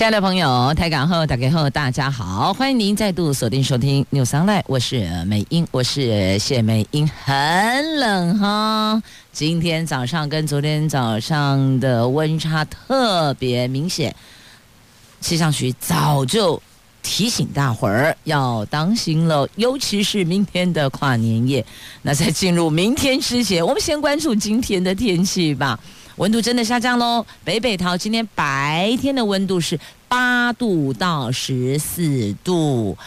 亲爱的朋友，台港后打开后，大家好，欢迎您再度锁定收听 News Online，我是美英，我是谢美英，很冷哈。今天早上跟昨天早上的温差特别明显，气象局早就提醒大伙儿要当心了，尤其是明天的跨年夜。那在进入明天之前，我们先关注今天的天气吧。温度真的下降喽！北北桃今天白天的温度是八度到十四度，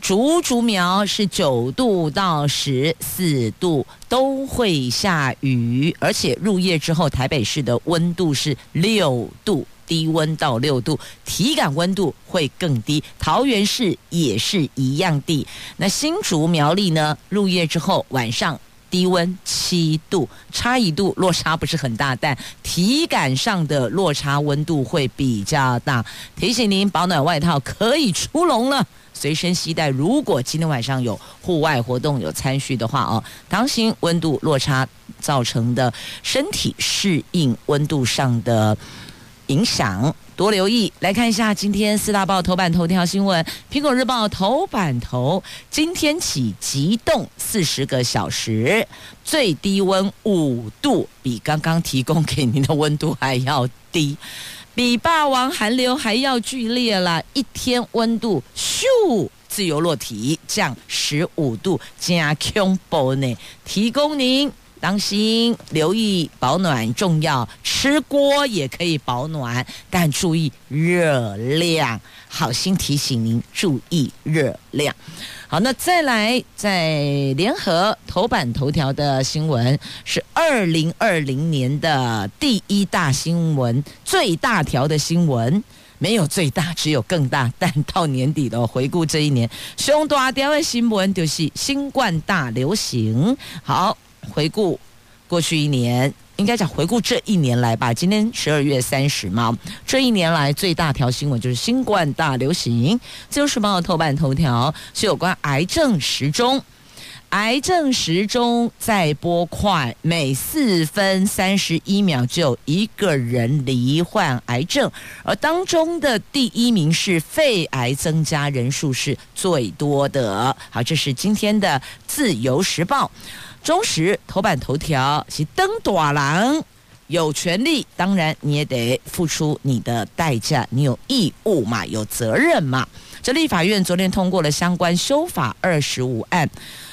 竹竹苗是九度到十四度，都会下雨，而且入夜之后，台北市的温度是六度，低温到六度，体感温度会更低。桃园市也是一样低。那新竹苗栗呢？入夜之后晚上。低温七度，差一度落差不是很大，但体感上的落差温度会比较大。提醒您，保暖外套可以出笼了，随身携带。如果今天晚上有户外活动有参与的话哦，当心温度落差造成的身体适应温度上的影响。多留意，来看一下今天四大报头版头条新闻。苹果日报头版头：今天起急冻四十个小时，最低温五度，比刚刚提供给您的温度还要低，比霸王寒流还要剧烈了。一天温度咻，自由落体降十五度，加恐怖呢。提供您。当心，留意保暖重要。吃锅也可以保暖，但注意热量。好心提醒您注意热量。好，那再来，在联合头版头条的新闻是二零二零年的第一大新闻，最大条的新闻，没有最大，只有更大。但到年底了，回顾这一年，最大条的新闻就是新冠大流行。好。回顾过去一年，应该讲回顾这一年来吧。今天十二月三十嘛，这一年来最大条新闻就是新冠大流行。自由时报的头版头条是有关癌症时钟，癌症时钟在拨快，每四分三十一秒就有一个人罹患癌症，而当中的第一名是肺癌，增加人数是最多的。好，这是今天的自由时报。中时头版头条是登大人有权利，当然你也得付出你的代价，你有义务嘛，有责任嘛。这立法院昨天通过了相关修法二十五案，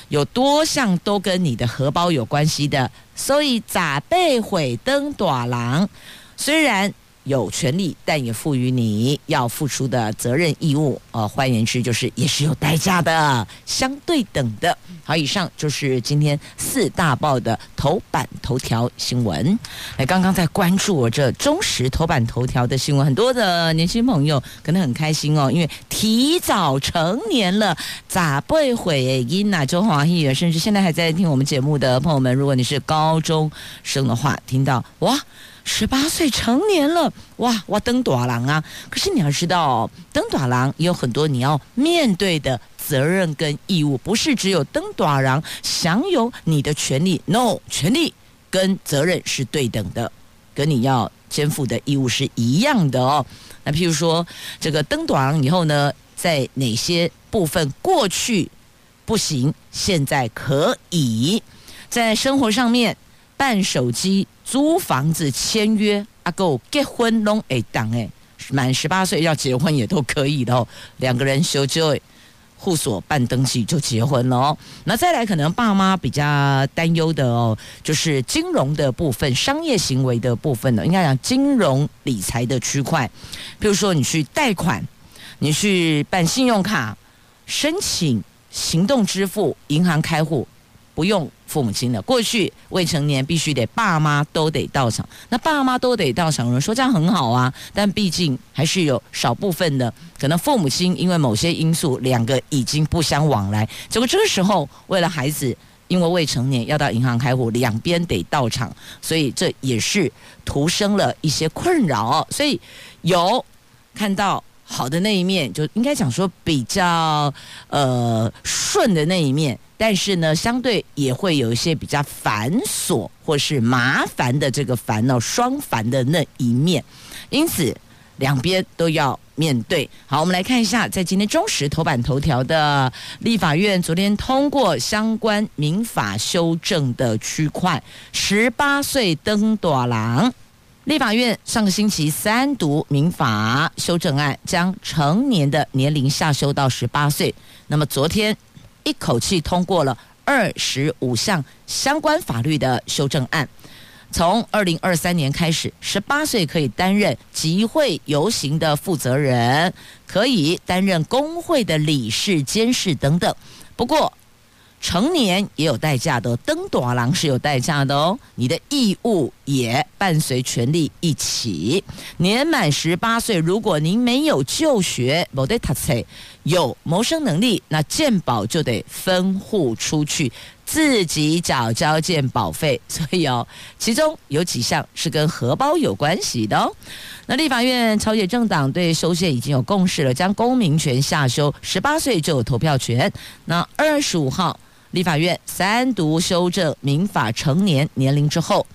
有多项都跟你的荷包有关系的，所以咋被毁登大人？虽然。有权利，但也赋予你要付出的责任义务。呃，换言之，就是也是有代价的，相对等的。好，以上就是今天四大报的头版头条新闻。哎，刚刚在关注我这中实头版头条的新闻，很多的年轻朋友可能很开心哦，因为提早成年了，咋不会因呐？周华毅，甚至现在还在听我们节目的朋友们，如果你是高中生的话，听到哇。十八岁成年了，哇哇登短郎啊！可是你要知道，登短郎也有很多你要面对的责任跟义务，不是只有登短郎享有你的权利，no，权利跟责任是对等的，跟你要肩负的义务是一样的哦。那譬如说，这个登短郎以后呢，在哪些部分过去不行，现在可以，在生活上面。办手机、租房子、签约，阿够结婚拢会当诶，满十八岁要结婚也都可以的哦。两个人修就户所办登记就结婚了哦。那再来，可能爸妈比较担忧的哦，就是金融的部分、商业行为的部分呢，应该讲金融理财的区块，比如说你去贷款，你去办信用卡、申请行动支付、银行开户。不用父母亲的，过去未成年必须得爸妈都得到场。那爸妈都得到场，有人说这样很好啊，但毕竟还是有少部分的可能父母亲因为某些因素，两个已经不相往来。结果这个时候，为了孩子因为未成年要到银行开户，两边得到场，所以这也是徒生了一些困扰。所以有看 到好的那一面，就应该讲说比较呃顺的那一面，但是呢，相对也会有一些比较繁琐或是麻烦的这个烦恼双烦的那一面，因此。两边都要面对。好，我们来看一下，在今天中时头版头条的立法院昨天通过相关民法修正的区块，十八岁登大郎。立法院上个星期三读民法修正案，将成年的年龄下修到十八岁。那么昨天一口气通过了二十五项相关法律的修正案。从二零二三年开始，十八岁可以担任集会游行的负责人，可以担任工会的理事、监事等等。不过，成年也有代价的，登大人是有代价的哦。你的义务也伴随权利一起。年满十八岁，如果您没有就学，没得读册，有谋生能力，那健保就得分户出去。自己缴交健保费，所以哦，其中有几项是跟荷包有关系的哦。那立法院朝野政党对修宪已经有共识了，将公民权下修，十八岁就有投票权。那二十五号立法院三读修正民法成年年龄之后，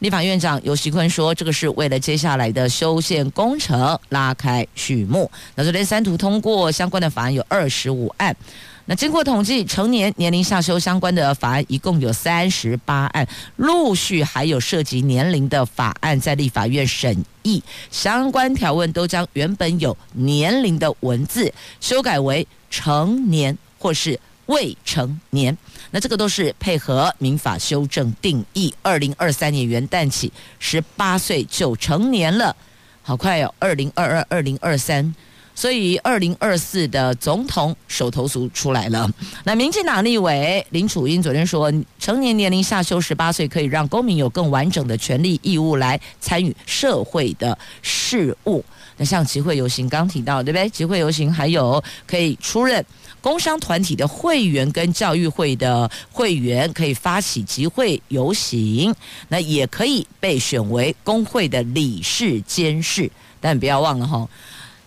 立法院长游锡坤说，这个是为了接下来的修宪工程拉开序幕。那昨天三读通过相关的法案有二十五案。那经过统计，成年年龄下修相关的法案一共有三十八案，陆续还有涉及年龄的法案在立法院审议，相关条文都将原本有年龄的文字修改为成年或是未成年。那这个都是配合民法修正定义，二零二三年元旦起，十八岁就成年了，好快哦，二零二二、二零二三。所以，二零二四的总统手头族出来了。那民进党立委林楚英昨天说，成年年龄下修十八岁，可以让公民有更完整的权利义务来参与社会的事务。那像集会游行，刚提到对不对？集会游行还有可以出任工商团体的会员跟教育会的会员，可以发起集会游行。那也可以被选为工会的理事监事，但不要忘了哈。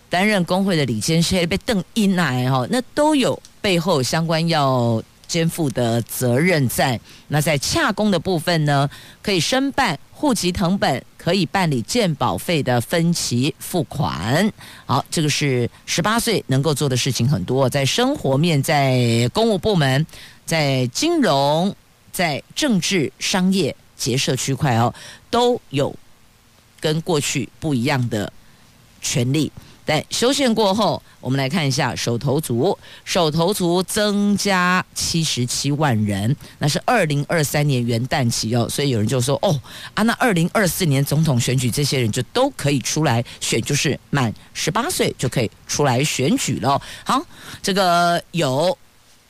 担任工会的理监事被邓英来哈，那都有背后相关要肩负的责任在。那在洽公的部分呢，可以申办户籍謄本，可以办理健保费的分期付款。好，这个是十八岁能够做的事情很多，在生活面，在公务部门，在金融，在政治、商业、结社区块哦，都有跟过去不一样的权利。但修宪过后，我们来看一下手头族，手头族增加七十七万人，那是二零二三年元旦起哦，所以有人就说哦啊，那二零二四年总统选举这些人就都可以出来选，就是满十八岁就可以出来选举了。好，这个有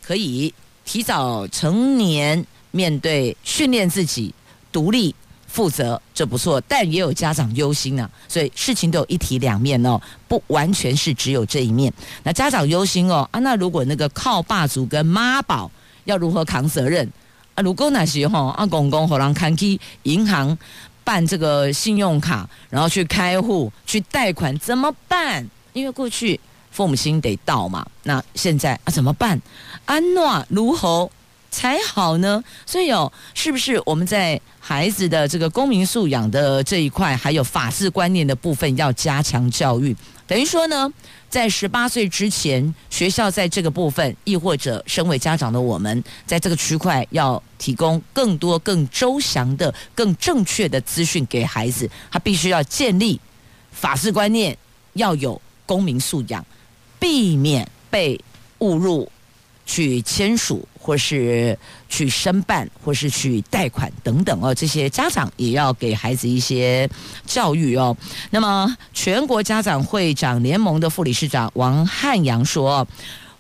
可以提早成年，面对训练自己独立。负责这不错，但也有家长忧心呢、啊，所以事情都有一体两面哦，不完全是只有这一面。那家长忧心哦啊，那如果那个靠爸族跟妈宝要如何扛责任啊？如果那时候啊，公公和人看去银行办这个信用卡，然后去开户去贷款怎么办？因为过去父母亲得到嘛，那现在啊怎么办？安诺如何？才好呢，所以哦，是不是我们在孩子的这个公民素养的这一块，还有法治观念的部分要加强教育？等于说呢，在十八岁之前，学校在这个部分，亦或者身为家长的我们，在这个区块要提供更多、更周详的、更正确的资讯给孩子。他必须要建立法治观念，要有公民素养，避免被误入。去签署，或是去申办，或是去贷款等等哦，这些家长也要给孩子一些教育哦。那么，全国家长会长联盟的副理事长王汉阳说：“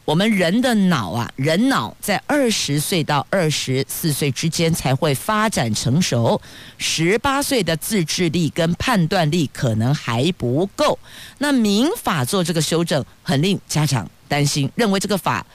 我们人的脑啊，人脑在二十岁到二十四岁之间才会发展成熟，十八岁的自制力跟判断力可能还不够。那民法做这个修正，很令家长担心，认为这个法。”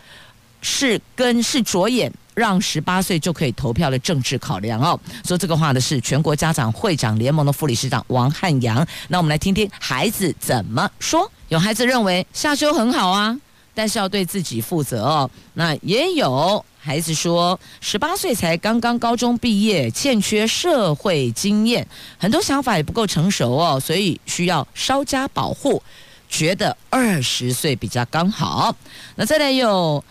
是跟是着眼让十八岁就可以投票的政治考量哦。说这个话的是全国家长会长联盟的副理事长王汉阳。那我们来听听孩子怎么说。有孩子认为下修很好啊，但是要对自己负责哦。那也有。孩子说：“十八岁才刚刚高中毕业，欠缺社会经验，很多想法也不够成熟哦，所以需要稍加保护。觉得二十岁比较刚好。那再来有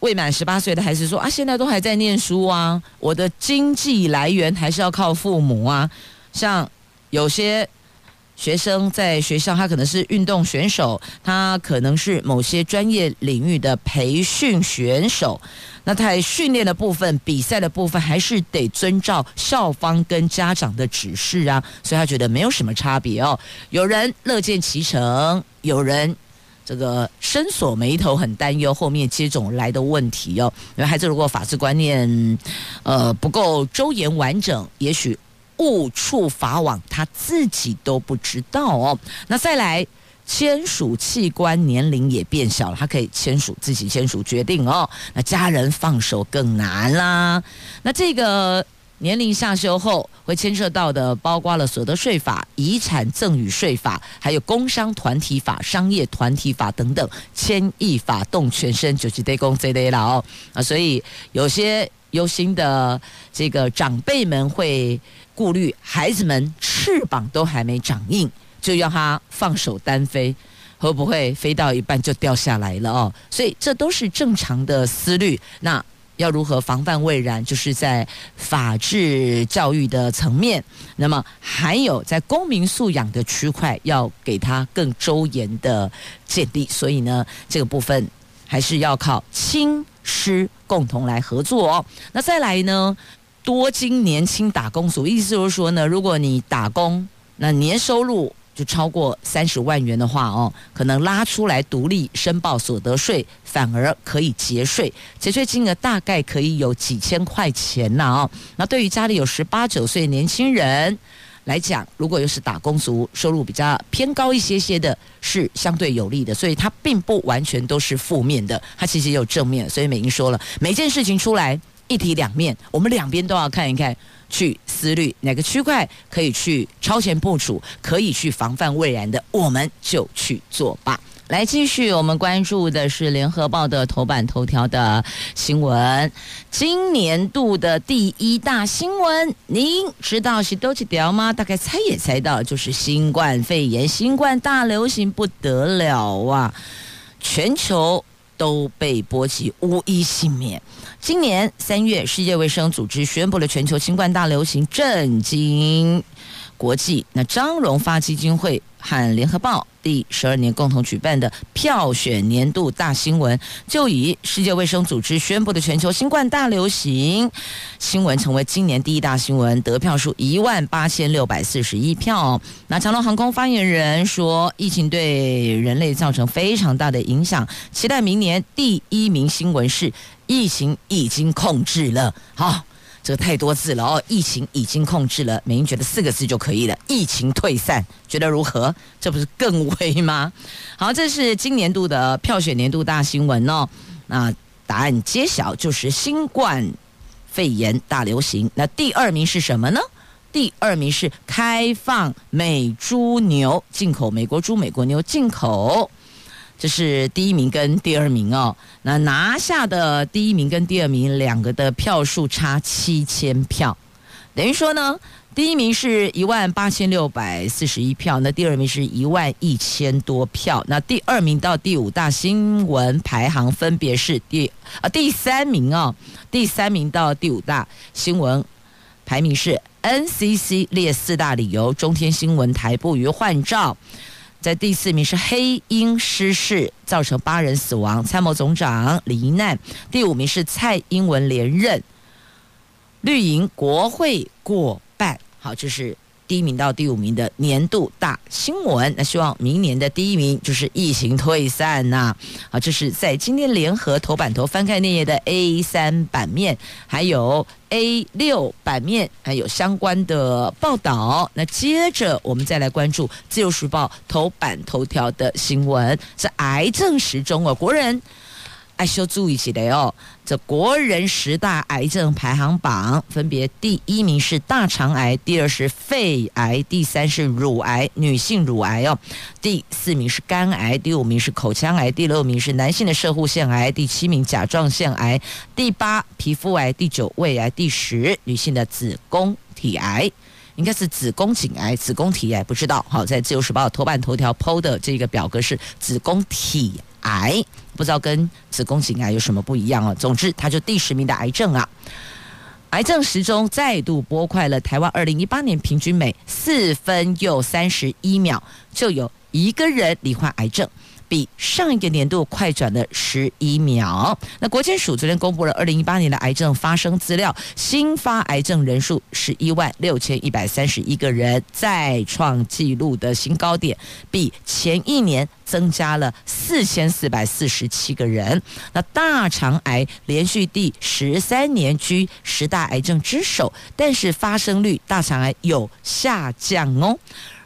未满十八岁的孩子说：啊，现在都还在念书啊，我的经济来源还是要靠父母啊。像有些。”学生在学校，他可能是运动选手，他可能是某些专业领域的培训选手。那他在训练的部分、比赛的部分，还是得遵照校方跟家长的指示啊。所以他觉得没有什么差别哦。有人乐见其成，有人这个深锁眉头，很担忧后面接踵来的问题哦。因为孩子如果法治观念呃不够周延完整，也许。误触法网，他自己都不知道哦。那再来签署器官年龄也变小了，他可以签署自己签署决定哦。那家人放手更难啦。那这个年龄下修后会牵涉到的，包括了所得税法、遗产赠与税法，还有工商团体法、商业团体法等等，牵一发动全身，就是得讲这类了哦。啊，所以有些忧心的这个长辈们会。顾虑孩子们翅膀都还没长硬，就让他放手单飞，会不会飞到一半就掉下来了哦？所以这都是正常的思虑。那要如何防范未然？就是在法治教育的层面，那么还有在公民素养的区块，要给他更周延的建立。所以呢，这个部分还是要靠亲师共同来合作哦。那再来呢？多金年轻打工族，意思就是说呢，如果你打工，那年收入就超过三十万元的话哦，可能拉出来独立申报所得税，反而可以节税，节税金额大概可以有几千块钱呐哦。那对于家里有十八九岁年轻人来讲，如果又是打工族，收入比较偏高一些些的，是相对有利的，所以它并不完全都是负面的，它其实也有正面。所以美英说了，每件事情出来。一体两面，我们两边都要看一看，去思虑哪个区块可以去超前部署，可以去防范未然的，我们就去做吧。来，继续我们关注的是《联合报》的头版头条的新闻，今年度的第一大新闻，您知道是多几条吗？大概猜也猜到，就是新冠肺炎，新冠大流行不得了啊，全球。都被波及，无一幸免。今年三月，世界卫生组织宣布了全球新冠大流行，震惊国际。那张荣发基金会和联合报第十二年共同举办的票选年度大新闻，就以世界卫生组织宣布的全球新冠大流行新闻成为今年第一大新闻，得票数一万八千六百四十一票。那长隆航空发言人说，疫情对人类造成非常大的影响，期待明年第一名新闻是疫情已经控制了。好。这个太多字了哦！疫情已经控制了，美英觉得四个字就可以了。疫情退散，觉得如何？这不是更威吗？好，这是今年度的票选年度大新闻哦。那答案揭晓，就是新冠肺炎大流行。那第二名是什么呢？第二名是开放美猪牛进口，美国猪、美国牛进口。这是第一名跟第二名哦，那拿下的第一名跟第二名两个的票数差七千票，等于说呢，第一名是一万八千六百四十一票，那第二名是一万一千多票，那第二名到第五大新闻排行分别是第啊第三名哦，第三名到第五大新闻排名是 NCC 列四大理由，中天新闻台不予换照。在第四名是黑鹰失事，造成八人死亡，参谋总长罹难。第五名是蔡英文连任，绿营国会过半。好，这是。第一名到第五名的年度大新闻，那希望明年的第一名就是疫情退散呐、啊。好，这是在今天联合头版头翻开那页的 A 三版面，还有 A 六版面，还有相关的报道。那接着我们再来关注自由时报头版头条的新闻，是癌症时钟哦，国人。爱修注意起来哦。这国人十大癌症排行榜，分别第一名是大肠癌，第二是肺癌，第三是乳癌，女性乳癌哦，第四名是肝癌，第五名是口腔癌，第六名是男性的射护腺癌，第七名甲状腺癌，第八皮肤癌，第九胃癌，第十女性的子宫体癌，应该是子宫颈癌、子宫体癌，不知道。好，在自由时报头版头条 PO 的这个表格是子宫体癌。不知道跟子宫颈癌有什么不一样啊。总之，它就第十名的癌症啊，癌症时钟再度拨快了。台湾二零一八年平均每四分又三十一秒就有一个人罹患癌症。比上一个年度快转了十一秒。那国健署昨天公布了二零一八年的癌症发生资料，新发癌症人数十一万六千一百三十一个人，再创纪录的新高点，比前一年增加了四千四百四十七个人。那大肠癌连续第十三年居十大癌症之首，但是发生率大肠癌有下降哦，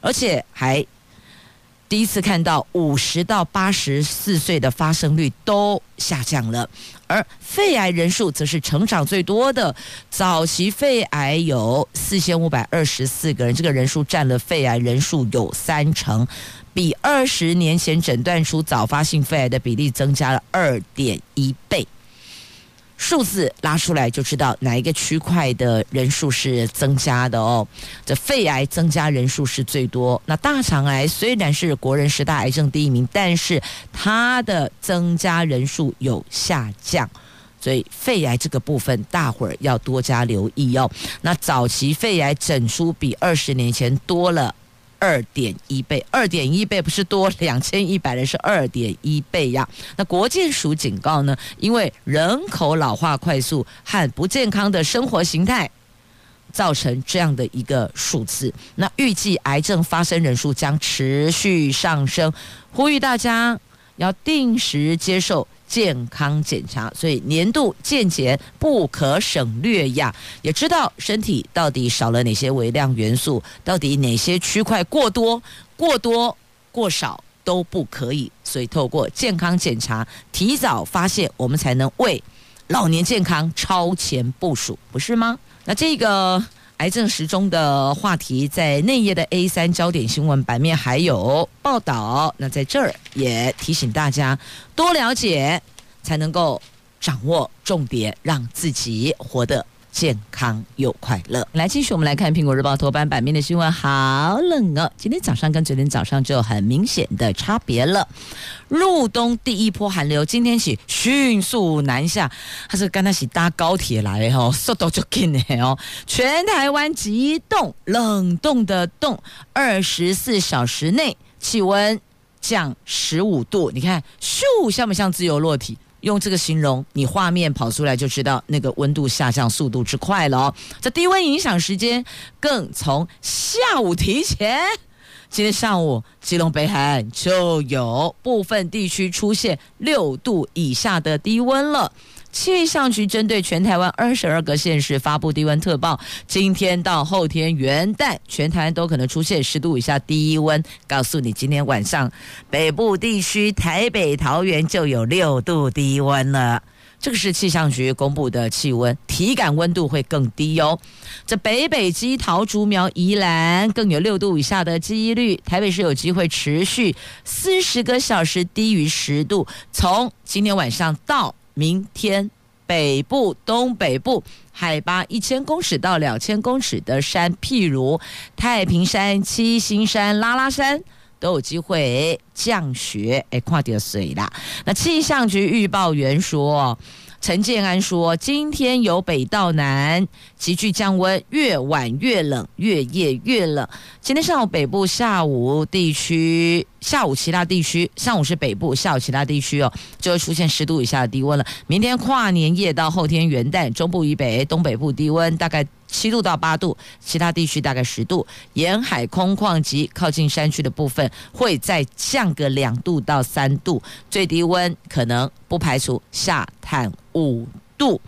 而且还。第一次看到五十到八十四岁的发生率都下降了，而肺癌人数则是成长最多的。早期肺癌有四千五百二十四个人，这个人数占了肺癌人数有三成，比二十年前诊断出早发性肺癌的比例增加了二点一倍。数字拉出来就知道哪一个区块的人数是增加的哦。这肺癌增加人数是最多。那大肠癌虽然是国人十大癌症第一名，但是它的增加人数有下降，所以肺癌这个部分大伙儿要多加留意哦。那早期肺癌诊出比二十年前多了。二点一倍，二点一倍不是多两千一百人，是二点一倍呀。那国健署警告呢，因为人口老化快速和不健康的生活形态，造成这样的一个数字。那预计癌症发生人数将持续上升，呼吁大家要定时接受。健康检查，所以年度健检不可省略呀。也知道身体到底少了哪些微量元素，到底哪些区块过多、过多、过少都不可以。所以透过健康检查，提早发现，我们才能为老年健康超前部署，不是吗？那这个。癌症时钟的话题在内页的 A 三焦点新闻版面还有报道。那在这儿也提醒大家多了解，才能够掌握重点，让自己活得健康又快乐。来，继续我们来看《苹果日报》头版版面的新闻。好冷哦！今天早上跟昨天早上就很明显的差别了。入冬第一波寒流今天起迅速南下，它是刚开始搭高铁来的哦，速度就紧的哦。全台湾急冻冷冻的冻，二十四小时内气温降十五度，你看咻，像不像自由落体？用这个形容，你画面跑出来就知道那个温度下降速度之快了哦。这低温影响时间更从下午提前，今天上午基隆北海岸就有部分地区出现六度以下的低温了。气象局针对全台湾二十二个县市发布低温特报，今天到后天元旦，全台湾都可能出现十度以下低温。告诉你，今天晚上北部地区台北、桃园就有六度低温了。这个是气象局公布的气温，体感温度会更低哟。这北北基桃竹苗宜兰更有六度以下的几率，台北市有机会持续四十个小时低于十度，从今天晚上到。明天北部、东北部海拔一千公尺到两千公尺的山，譬如太平山、七星山、拉拉山，都有机会降雪。哎，跨点水啦！那气象局预报员说。陈建安说：“今天由北到南急剧降温，越晚越冷，越夜越冷。今天上午北部、下午地区、下午其他地区，上午是北部，下午其他地区哦，就会出现十度以下的低温了。明天跨年夜到后天元旦，中部以北、东北部低温大概。”七度到八度，其他地区大概十度。沿海空旷及靠近山区的部分会再降个两度到三度，最低温可能不排除下探五度。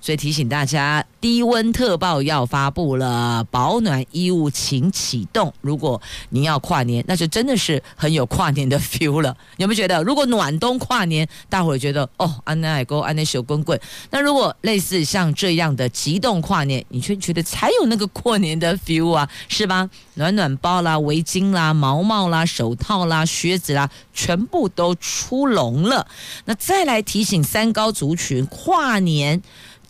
所以提醒大家，低温特报要发布了，保暖衣物请启动。如果您要跨年，那就真的是很有跨年的 feel 了。有没有觉得，如果暖冬跨年，大伙觉得哦，安奈海沟安奈小滚滚。那如果类似像这样的极冻跨年，你却觉得才有那个过年的 feel 啊，是吧？暖暖包啦、围巾啦、毛帽啦、手套啦、靴子啦，全部都出笼了。那再来提醒三高族群，跨年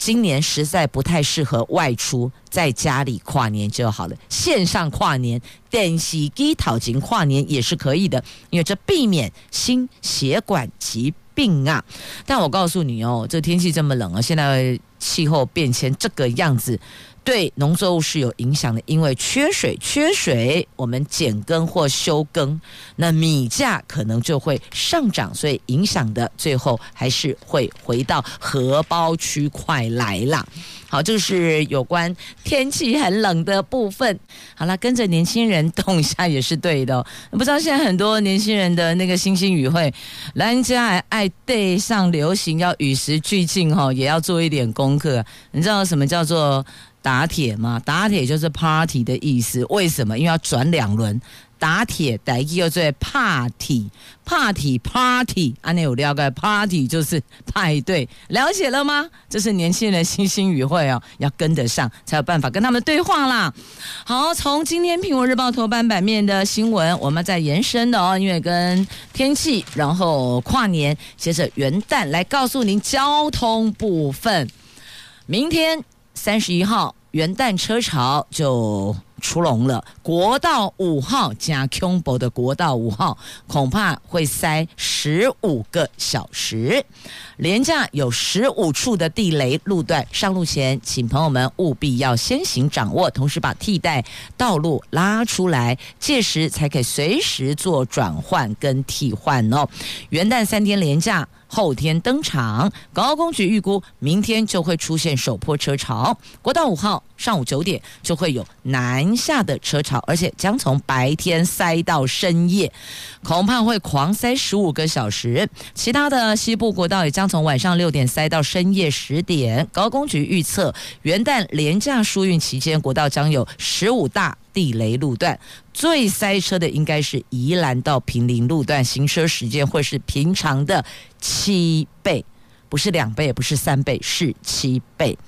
今年实在不太适合外出，在家里跨年就好了。线上跨年、电视机讨钱跨年也是可以的，因为这避免心血管疾病啊。但我告诉你哦，这天气这么冷啊，现在气候变迁这个样子。对农作物是有影响的，因为缺水，缺水，我们减耕或休耕，那米价可能就会上涨，所以影响的最后还是会回到荷包区块来啦。好，这个是有关天气很冷的部分。好了，跟着年轻人动一下也是对的。不知道现在很多年轻人的那个星星语会，人家还爱对上流行，要与时俱进哈，也要做一点功课。你知道什么叫做？打铁嘛，打铁就是 party 的意思。为什么？因为要转两轮。打铁，打一又最 party，party，party。安内有了解，party 就是派对，了解了吗？这是年轻人的星星语汇哦，要跟得上才有办法跟他们对话啦。好，从今天《苹果日报》头版版面的新闻，我们再延伸的哦，因为跟天气，然后跨年，接着元旦来告诉您交通部分，明天。三十一号元旦车潮就出笼了，国道五号加 Q 博的国道五号恐怕会塞十五个小时。连假有十五处的地雷路段，上路前请朋友们务必要先行掌握，同时把替代道路拉出来，届时才可以随时做转换跟替换哦。元旦三天连假。后天登场，高工局预估明天就会出现首波车潮。国道五号上午九点就会有南下的车潮，而且将从白天塞到深夜，恐怕会狂塞十五个小时。其他的西部国道也将从晚上六点塞到深夜十点。高工局预测，元旦连假疏运期间，国道将有十五大地雷路段。最塞车的应该是宜兰到坪林路段，行车时间会是平常的七倍，不是两倍，也不是三倍，是七倍。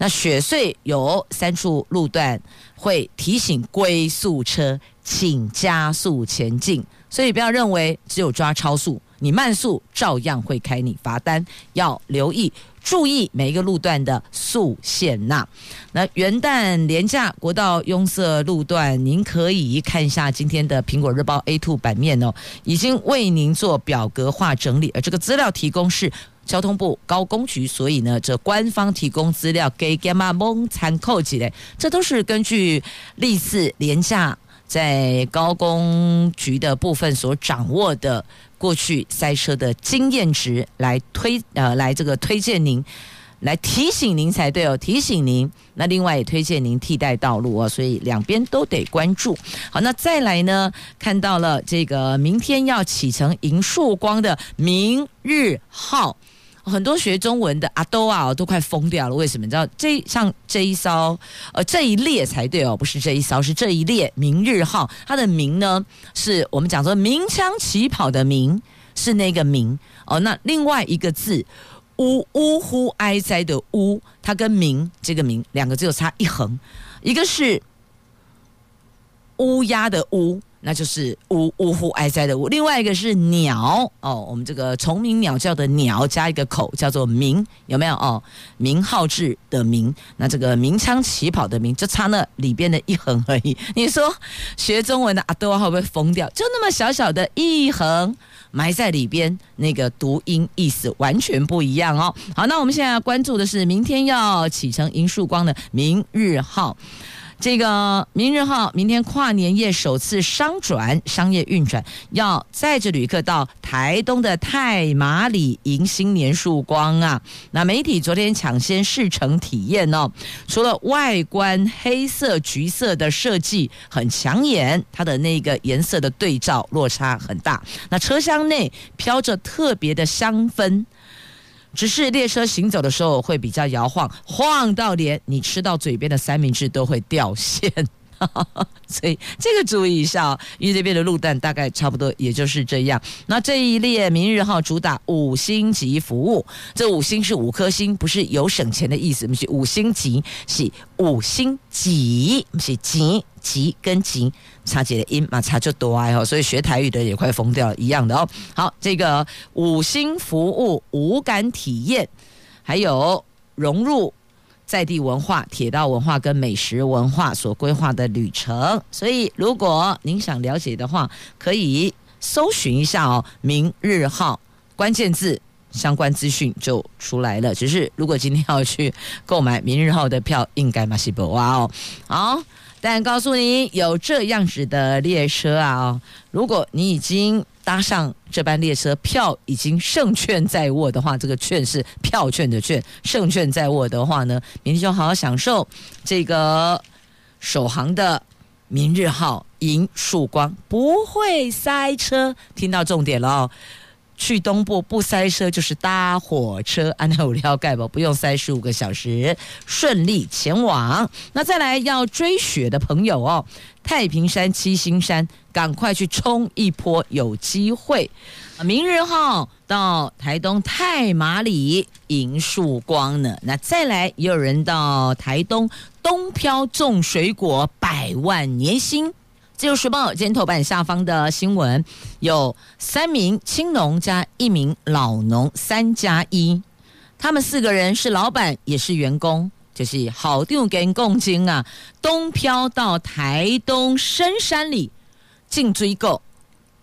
那雪隧有三处路段会提醒龟速车，请加速前进，所以不要认为只有抓超速，你慢速照样会开你罚单，要留意。注意每一个路段的速限呐。那元旦连假国道拥塞路段，您可以看一下今天的苹果日报 A2 版面哦，已经为您做表格化整理，而这个资料提供是交通部高工局，所以呢，这官方提供资料给 Gamma 蒙参考起来，这都是根据历次连假在高工局的部分所掌握的。过去塞车的经验值来推呃，来这个推荐您，来提醒您才对哦，提醒您。那另外也推荐您替代道路哦，所以两边都得关注。好，那再来呢，看到了这个明天要启程银树光的明日号。很多学中文的阿兜啊，都快疯掉了。为什么？你知道这像这一艘呃这一列才对哦，不是这一艘，是这一列明日号。它的明呢，是我们讲说鸣枪起跑的鸣，是那个鸣哦。那另外一个字呜呜呼哀哉的呜，它跟鸣这个鸣两个字有差一横，一个是乌鸦的乌。那就是呜呜呼哀哉的呜，另外一个是鸟哦，我们这个虫鸣鸟叫的鸟加一个口叫做鸣，有没有哦？鸣号志的鸣，那这个鸣枪起跑的鸣，就差那里边的一横而已。你说学中文的阿多会不会疯掉？就那么小小的一横埋在里边，那个读音意思完全不一样哦。好，那我们现在要关注的是明天要启程迎曙光的明日号。这个明日号明天跨年夜首次商转商业运转，要载着旅客到台东的太麻里迎新年曙光啊！那媒体昨天抢先试乘体验哦，除了外观黑色橘色的设计很抢眼，它的那个颜色的对照落差很大。那车厢内飘着特别的香氛。只是列车行走的时候会比较摇晃，晃到连你吃到嘴边的三明治都会掉线。所以这个注意一下哦，因为这边的路段大概差不多也就是这样。那这一列明日号主打五星级服务，这五星是五颗星，不是有省钱的意思，不是五星级，是五星级，不是级级跟级差几个音嘛，差就多哎哦，所以学台语的也快疯掉了，一样的哦。好，这个五星服务五感体验，还有融入。在地文化、铁道文化跟美食文化所规划的旅程，所以如果您想了解的话，可以搜寻一下哦。明日号关键字相关资讯就出来了。只是如果今天要去购买明日号的票，应该嘛是不哇哦。好，但告诉你有这样子的列车啊哦，如果你已经。搭上这班列车，票已经胜券在握的话，这个券是票券的券，胜券在握的话呢，明天就好好享受这个首航的明日号银曙光，不会塞车。听到重点了哦。去东部不塞车就是搭火车，安那有了解不？不用塞十五个小时，顺利前往。那再来要追雪的朋友哦，太平山、七星山，赶快去冲一波，有机会。明日号到台东太麻里迎曙光呢。那再来也有人到台东东漂种水果，百万年薪。自由时报今天头版下方的新闻有三名青农加一名老农，三加一，他们四个人是老板也是员工，就是好定跟共金啊，东漂到台东深山里进追购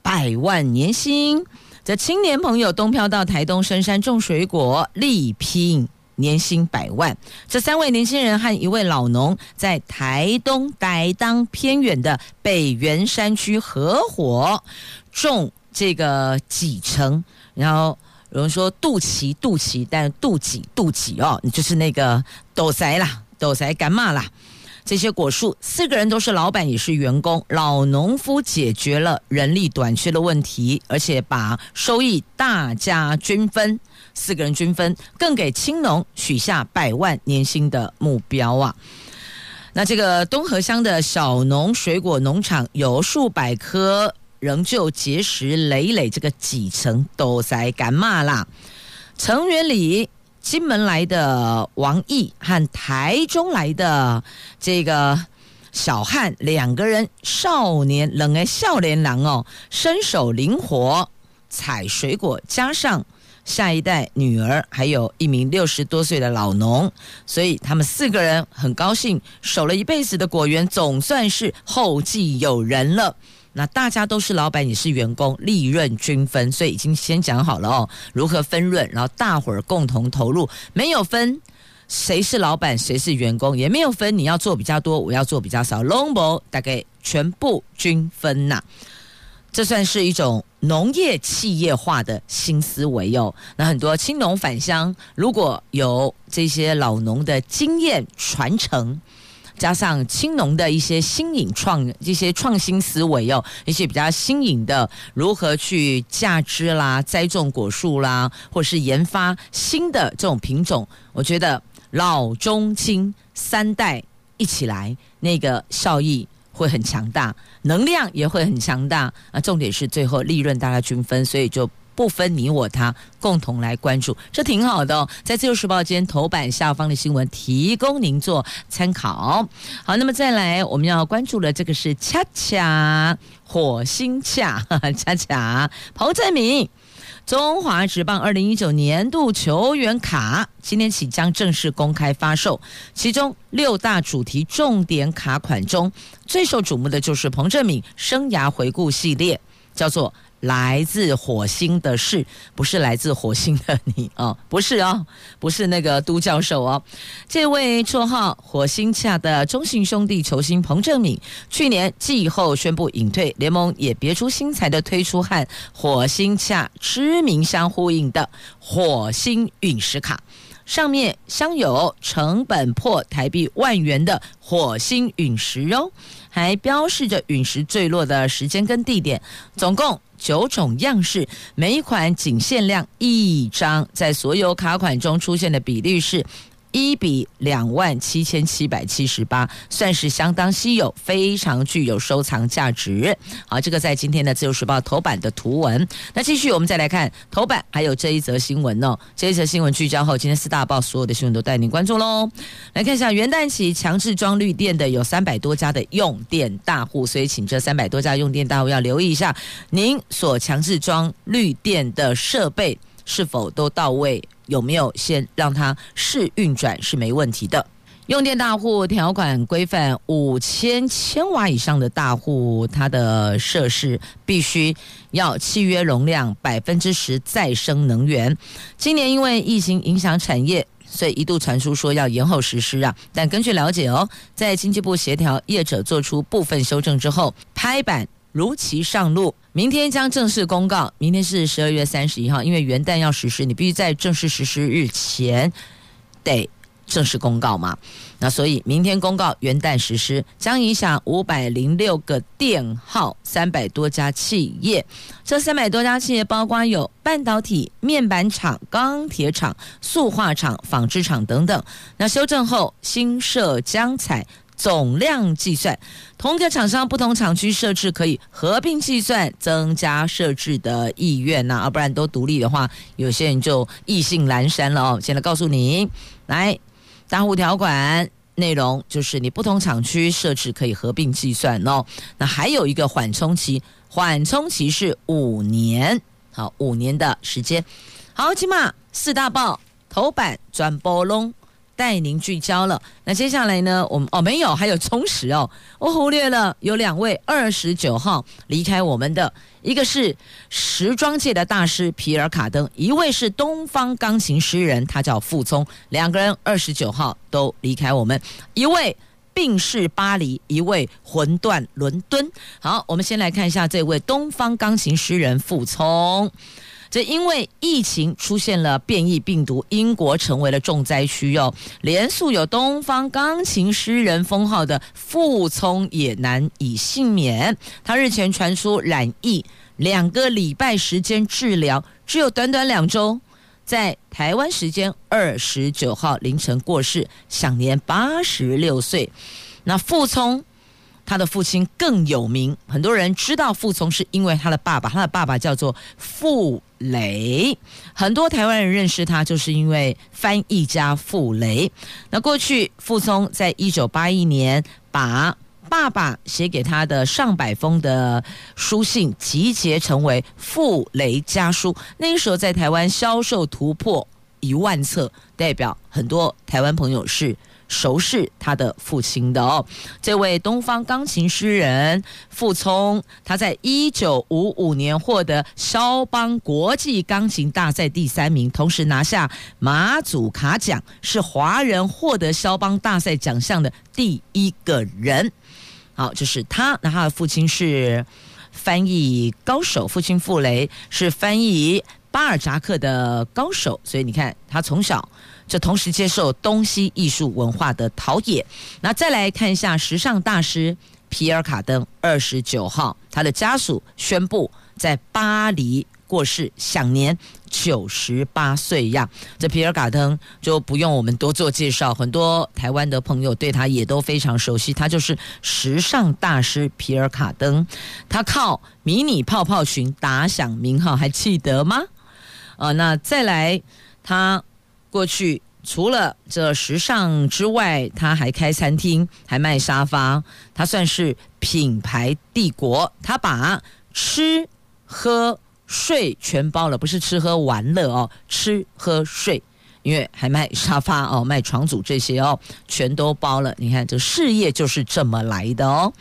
百万年薪，这青年朋友东漂到台东深山种水果，力拼。年薪百万，这三位年轻人和一位老农在台东台当偏远的北原山区合伙种这个几成，然后有人说肚脐肚脐，但是肚几肚几哦，就是那个豆塞啦，豆塞干嘛啦？这些果树，四个人都是老板，也是员工。老农夫解决了人力短缺的问题，而且把收益大家均分，四个人均分，更给青农许下百万年薪的目标啊！那这个东河乡的小农水果农场有数百棵，仍旧结实累累，这个几层都在干嘛啦？成员里。金门来的王毅和台中来的这个小汉两个人，少年冷哎，少年郎哦，身手灵活，采水果，加上下一代女儿，还有一名六十多岁的老农，所以他们四个人很高兴，守了一辈子的果园，总算是后继有人了。那大家都是老板，也是员工，利润均分，所以已经先讲好了哦，如何分润，然后大伙儿共同投入，没有分谁是老板，谁是员工，也没有分你要做比较多，我要做比较少，long ball 大概全部均分呐，这算是一种农业企业化的新思维哟。那很多青农返乡，如果有这些老农的经验传承。加上青农的一些新颖创一些创新思维哦，一些比较新颖的如何去嫁枝啦、栽种果树啦，或是研发新的这种品种，我觉得老中青三代一起来，那个效益会很强大，能量也会很强大啊。重点是最后利润大概均分，所以就。不分你我他，共同来关注，这挺好的哦。在《自由时报》今天头版下方的新闻，提供您做参考。好，那么再来，我们要关注的这个是恰恰火星恰 恰恰彭政闵中华职棒二零一九年度球员卡，今天起将正式公开发售。其中六大主题重点卡款中，最受瞩目的就是彭振敏生涯回顾系列，叫做。来自火星的事，不是来自火星的你哦，不是哦，不是那个都教授哦。这位绰号“火星恰”的中信兄弟球星彭正敏，去年季后宣布隐退，联盟也别出心裁的推出和“火星恰”知名相呼应的“火星陨石卡”，上面镶有成本破台币万元的火星陨石哦，还标示着陨石坠落的时间跟地点，总共。九种样式，每一款仅限量一张，在所有卡款中出现的比率是。一比两万七千七百七十八，算是相当稀有，非常具有收藏价值。好，这个在今天的《自由时报》头版的图文。那继续，我们再来看头版，还有这一则新闻哦。这一则新闻聚焦后，今天四大报所有的新闻都带您关注喽。来看一下，元旦起强制装绿电的有三百多家的用电大户，所以请这三百多家用电大户要留意一下，您所强制装绿电的设备是否都到位。有没有先让它试运转是没问题的。用电大户条款规范，五千千瓦以上的大户，它的设施必须要契约容量百分之十再生能源。今年因为疫情影响产业，所以一度传出说要延后实施啊。但根据了解哦，在经济部协调业者做出部分修正之后，拍板。如期上路，明天将正式公告。明天是十二月三十一号，因为元旦要实施，你必须在正式实施日前得正式公告嘛。那所以明天公告元旦实施，将影响五百零六个电号，三百多家企业。这三百多家企业包括有半导体、面板厂、钢铁厂、塑化厂、纺织厂等等。那修正后，新设将采。总量计算，同一个厂商不同厂区设置可以合并计算，增加设置的意愿呐、啊，要不然都独立的话，有些人就意兴阑珊了哦。现在告诉你，来，大户条款内容就是你不同厂区设置可以合并计算哦。那还有一个缓冲期，缓冲期是五年，好，五年的时间。好，起码四大报头版转播龙。带您聚焦了。那接下来呢？我们哦没有，还有充实哦，我忽略了有两位二十九号离开我们的，一个是时装界的大师皮尔卡登，一位是东方钢琴诗人，他叫傅聪，两个人二十九号都离开我们，一位病逝巴黎，一位魂断伦敦。好，我们先来看一下这位东方钢琴诗人傅聪。这因为疫情出现了变异病毒，英国成为了重灾区哦。连素有“东方钢琴诗人”封号的傅聪也难以幸免。他日前传出染疫，两个礼拜时间治疗，只有短短两周，在台湾时间二十九号凌晨过世，享年八十六岁。那傅聪。他的父亲更有名，很多人知道傅聪是因为他的爸爸，他的爸爸叫做傅雷，很多台湾人认识他就是因为翻译家傅雷。那过去傅聪在一九八一年把爸爸写给他的上百封的书信集结成为《傅雷家书》，那个时候在台湾销售突破一万册，代表很多台湾朋友是。熟识他的父亲的哦，这位东方钢琴诗人傅聪，他在一九五五年获得肖邦国际钢琴大赛第三名，同时拿下马祖卡奖，是华人获得肖邦大赛奖项的第一个人。好，就是他，那他的父亲是翻译高手，父亲傅雷是翻译巴尔扎克的高手，所以你看他从小。就同时接受东西艺术文化的陶冶。那再来看一下时尚大师皮尔卡登，二十九号，他的家属宣布在巴黎过世，享年九十八岁呀。这皮尔卡登就不用我们多做介绍，很多台湾的朋友对他也都非常熟悉。他就是时尚大师皮尔卡登，他靠迷你泡泡裙打响名号，还记得吗？啊，那再来他。过去除了这时尚之外，他还开餐厅，还卖沙发，他算是品牌帝国。他把吃喝睡全包了，不是吃喝玩乐哦，吃喝睡，因为还卖沙发哦，卖床组这些哦，全都包了。你看这事业就是这么来的哦。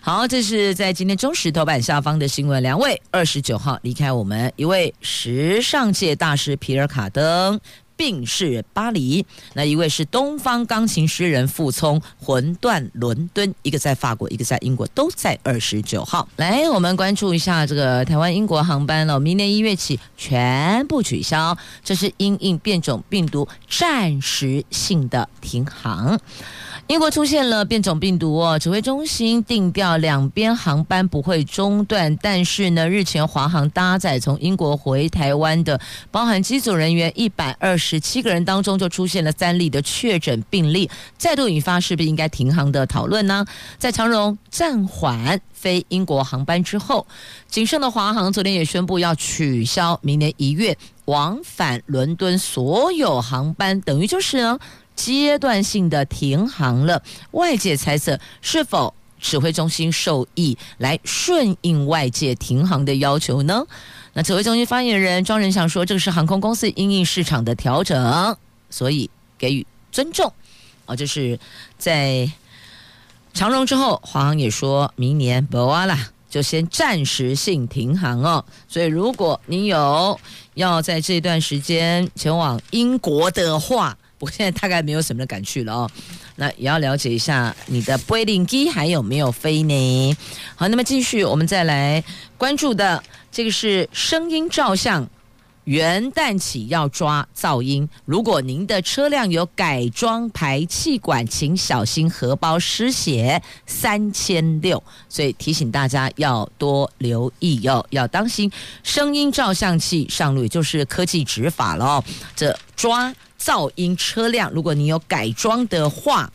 好，这是在今天中石头版下方的新闻。两位二十九号离开我们，一位时尚界大师皮尔卡登。病逝巴黎。那一位是东方钢琴诗人傅聪，魂断伦敦，一个在法国，一个在英国，都在二十九号。来，我们关注一下这个台湾英国航班了，明年一月起全部取消，这是因应变种病毒暂时性的停航。英国出现了变种病毒哦，指挥中心定调两边航班不会中断，但是呢，日前华航搭载从英国回台湾的，包含机组人员一百二十七个人当中，就出现了三例的确诊病例，再度引发是不是应该停航的讨论呢？在长荣暂缓飞英国航班之后，仅剩的华航昨天也宣布要取消明年一月往返伦敦所有航班，等于就是呢。阶段性的停航了，外界猜测是否指挥中心授意来顺应外界停航的要求呢？那指挥中心发言人庄仁祥说，这个是航空公司因应市场的调整，所以给予尊重。哦，就是在长荣之后，华航也说明年不挖了，就先暂时性停航哦。所以如果你有要在这段时间前往英国的话，不过现在大概没有什么人敢去了哦，那也要了解一下你的飞行机还有没有飞呢？好，那么继续我们再来关注的这个是声音照相，元旦起要抓噪音。如果您的车辆有改装排气管，请小心荷包失血三千六。所以提醒大家要多留意哟，要当心声音照相器上路，也就是科技执法了哦。这抓。噪音车辆，如果你有改装的话，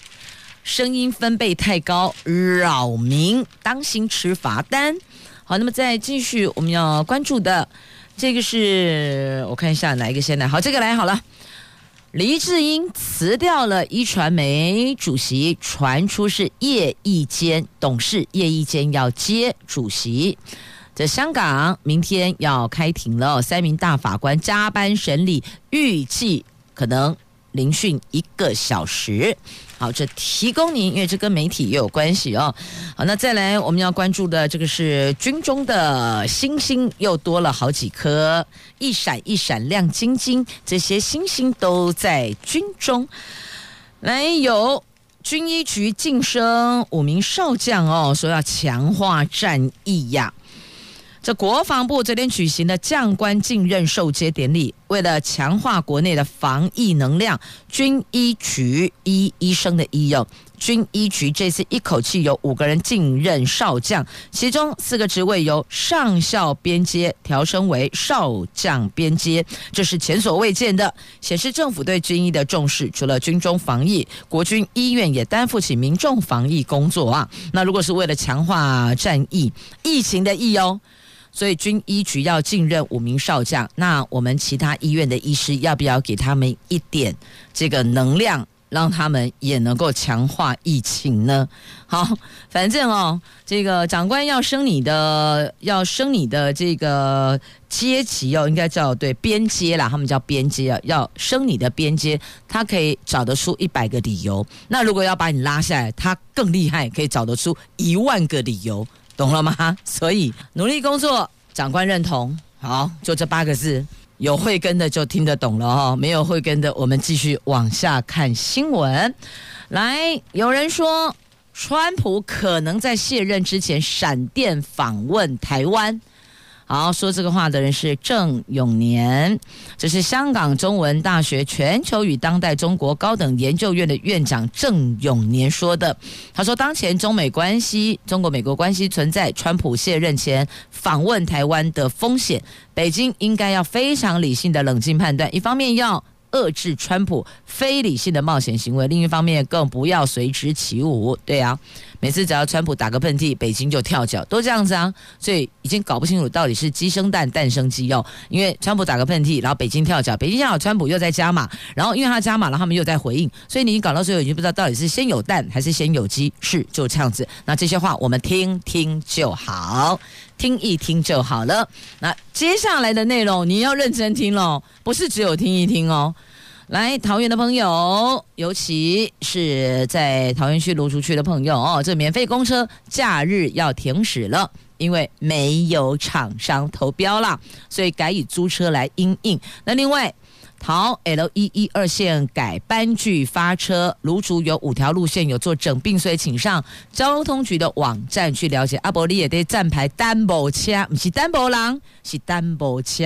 声音分贝太高，扰民，当心吃罚单。好，那么再继续，我们要关注的这个是我看一下哪一个先来。好，这个来好了。黎智英辞掉了壹传媒主席，传出是叶一坚董事，叶一坚要接主席。在香港，明天要开庭了，三名大法官加班审理，预计。可能聆讯一个小时，好，这提供您，因为这跟媒体也有关系哦。好，那再来我们要关注的这个是军中的星星又多了好几颗，一闪一闪亮晶晶，这些星星都在军中。来，有军医局晋升五名少将哦，说要强化战役呀。这国防部昨天举行的将官晋任授阶典礼，为了强化国内的防疫能量，军医局医医生的医用军医局这次一口气有五个人晋任少将，其中四个职位由上校编阶调升为少将编阶，这是前所未见的，显示政府对军医的重视。除了军中防疫，国军医院也担负起民众防疫工作啊。那如果是为了强化战役，疫情的疫哦。所以军医局要晋任五名少将，那我们其他医院的医师要不要给他们一点这个能量，让他们也能够强化疫情呢？好，反正哦，这个长官要升你的，要升你的这个阶级哦，应该叫对边阶啦，他们叫边阶啊，要升你的边阶，他可以找得出一百个理由。那如果要把你拉下来，他更厉害，可以找得出一万个理由。懂了吗？所以努力工作，长官认同。好，就这八个字，有慧根的就听得懂了哦。没有慧根的，我们继续往下看新闻。来，有人说，川普可能在卸任之前闪电访问台湾。好，说这个话的人是郑永年，这是香港中文大学全球与当代中国高等研究院的院长郑永年说的。他说，当前中美关系、中国美国关系存在川普卸任前访问台湾的风险，北京应该要非常理性的冷静判断，一方面要。遏制川普非理性的冒险行为，另一方面更不要随之起舞。对啊，每次只要川普打个喷嚏，北京就跳脚，都这样子啊。所以已经搞不清楚到底是鸡生蛋，蛋生鸡哦。因为川普打个喷嚏，然后北京跳脚，北京跳脚，川普又在加码，然后因为他加码了，他们又在回应，所以你搞到最后已经不知道到底是先有蛋还是先有鸡，是就这样子。那这些话我们听听就好。听一听就好了。那接下来的内容你要认真听喽，不是只有听一听哦。来，桃园的朋友，尤其是在桃园区芦竹区的朋友哦，这免费公车假日要停驶了，因为没有厂商投标了，所以改以租车来因应。那另外。桃 L 一一二线改班距发车，芦竹有五条路线有做整并，所以请上交通局的网站去了解。阿伯利也得站牌单薄车，不是单薄狼，是单薄车。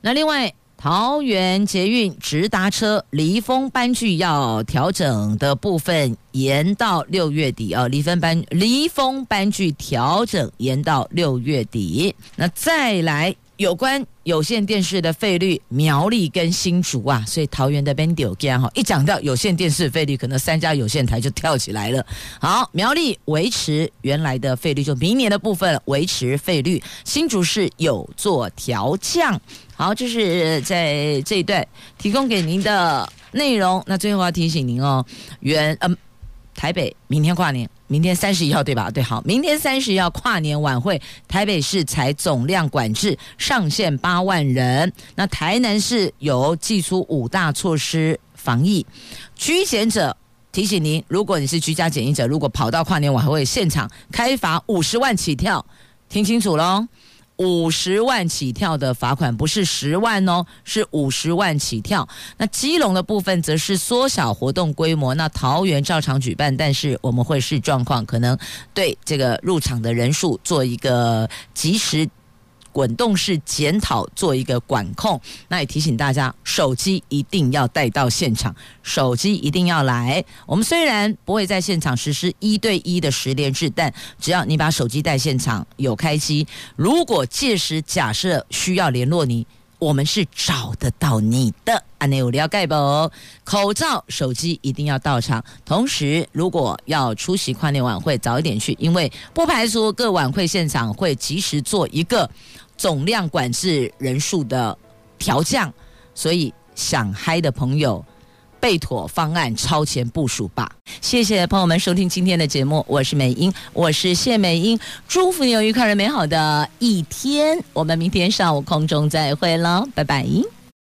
那另外，桃园捷运直达车离峰班距要调整的部分延到六月底啊，离峰班离峰班距调整延到六月底。那再来。有关有线电视的费率，苗栗跟新竹啊，所以桃园的 Bendio 哈，一讲到有线电视费率，可能三家有线台就跳起来了。好，苗栗维持原来的费率，就明年的部分维持费率，新竹是有做调降。好，这是在这一段提供给您的内容。那最后要提醒您哦，原嗯、呃，台北明天跨年。明天三十一号对吧？对，好，明天三十一号跨年晚会，台北市采总量管制，上限八万人。那台南市有祭出五大措施防疫。居检者提醒您，如果你是居家检疫者，如果跑到跨年晚会现场，开罚五十万起跳，听清楚喽。五十万起跳的罚款不是十万哦，是五十万起跳。那基隆的部分则是缩小活动规模，那桃园照常举办，但是我们会视状况，可能对这个入场的人数做一个及时。滚动式检讨做一个管控，那也提醒大家，手机一定要带到现场，手机一定要来。我们虽然不会在现场实施一对一的十连制，但只要你把手机带现场，有开机，如果届时假设需要联络你，我们是找得到你的。安内有了解不？口罩、手机一定要到场。同时，如果要出席跨年晚会，早一点去，因为不排除各晚会现场会及时做一个。总量管制人数的调降，所以想嗨的朋友备妥方案，超前部署吧。谢谢朋友们收听今天的节目，我是美英，我是谢美英，祝福你有愉快而美好的一天。我们明天上午空中再会喽，拜拜。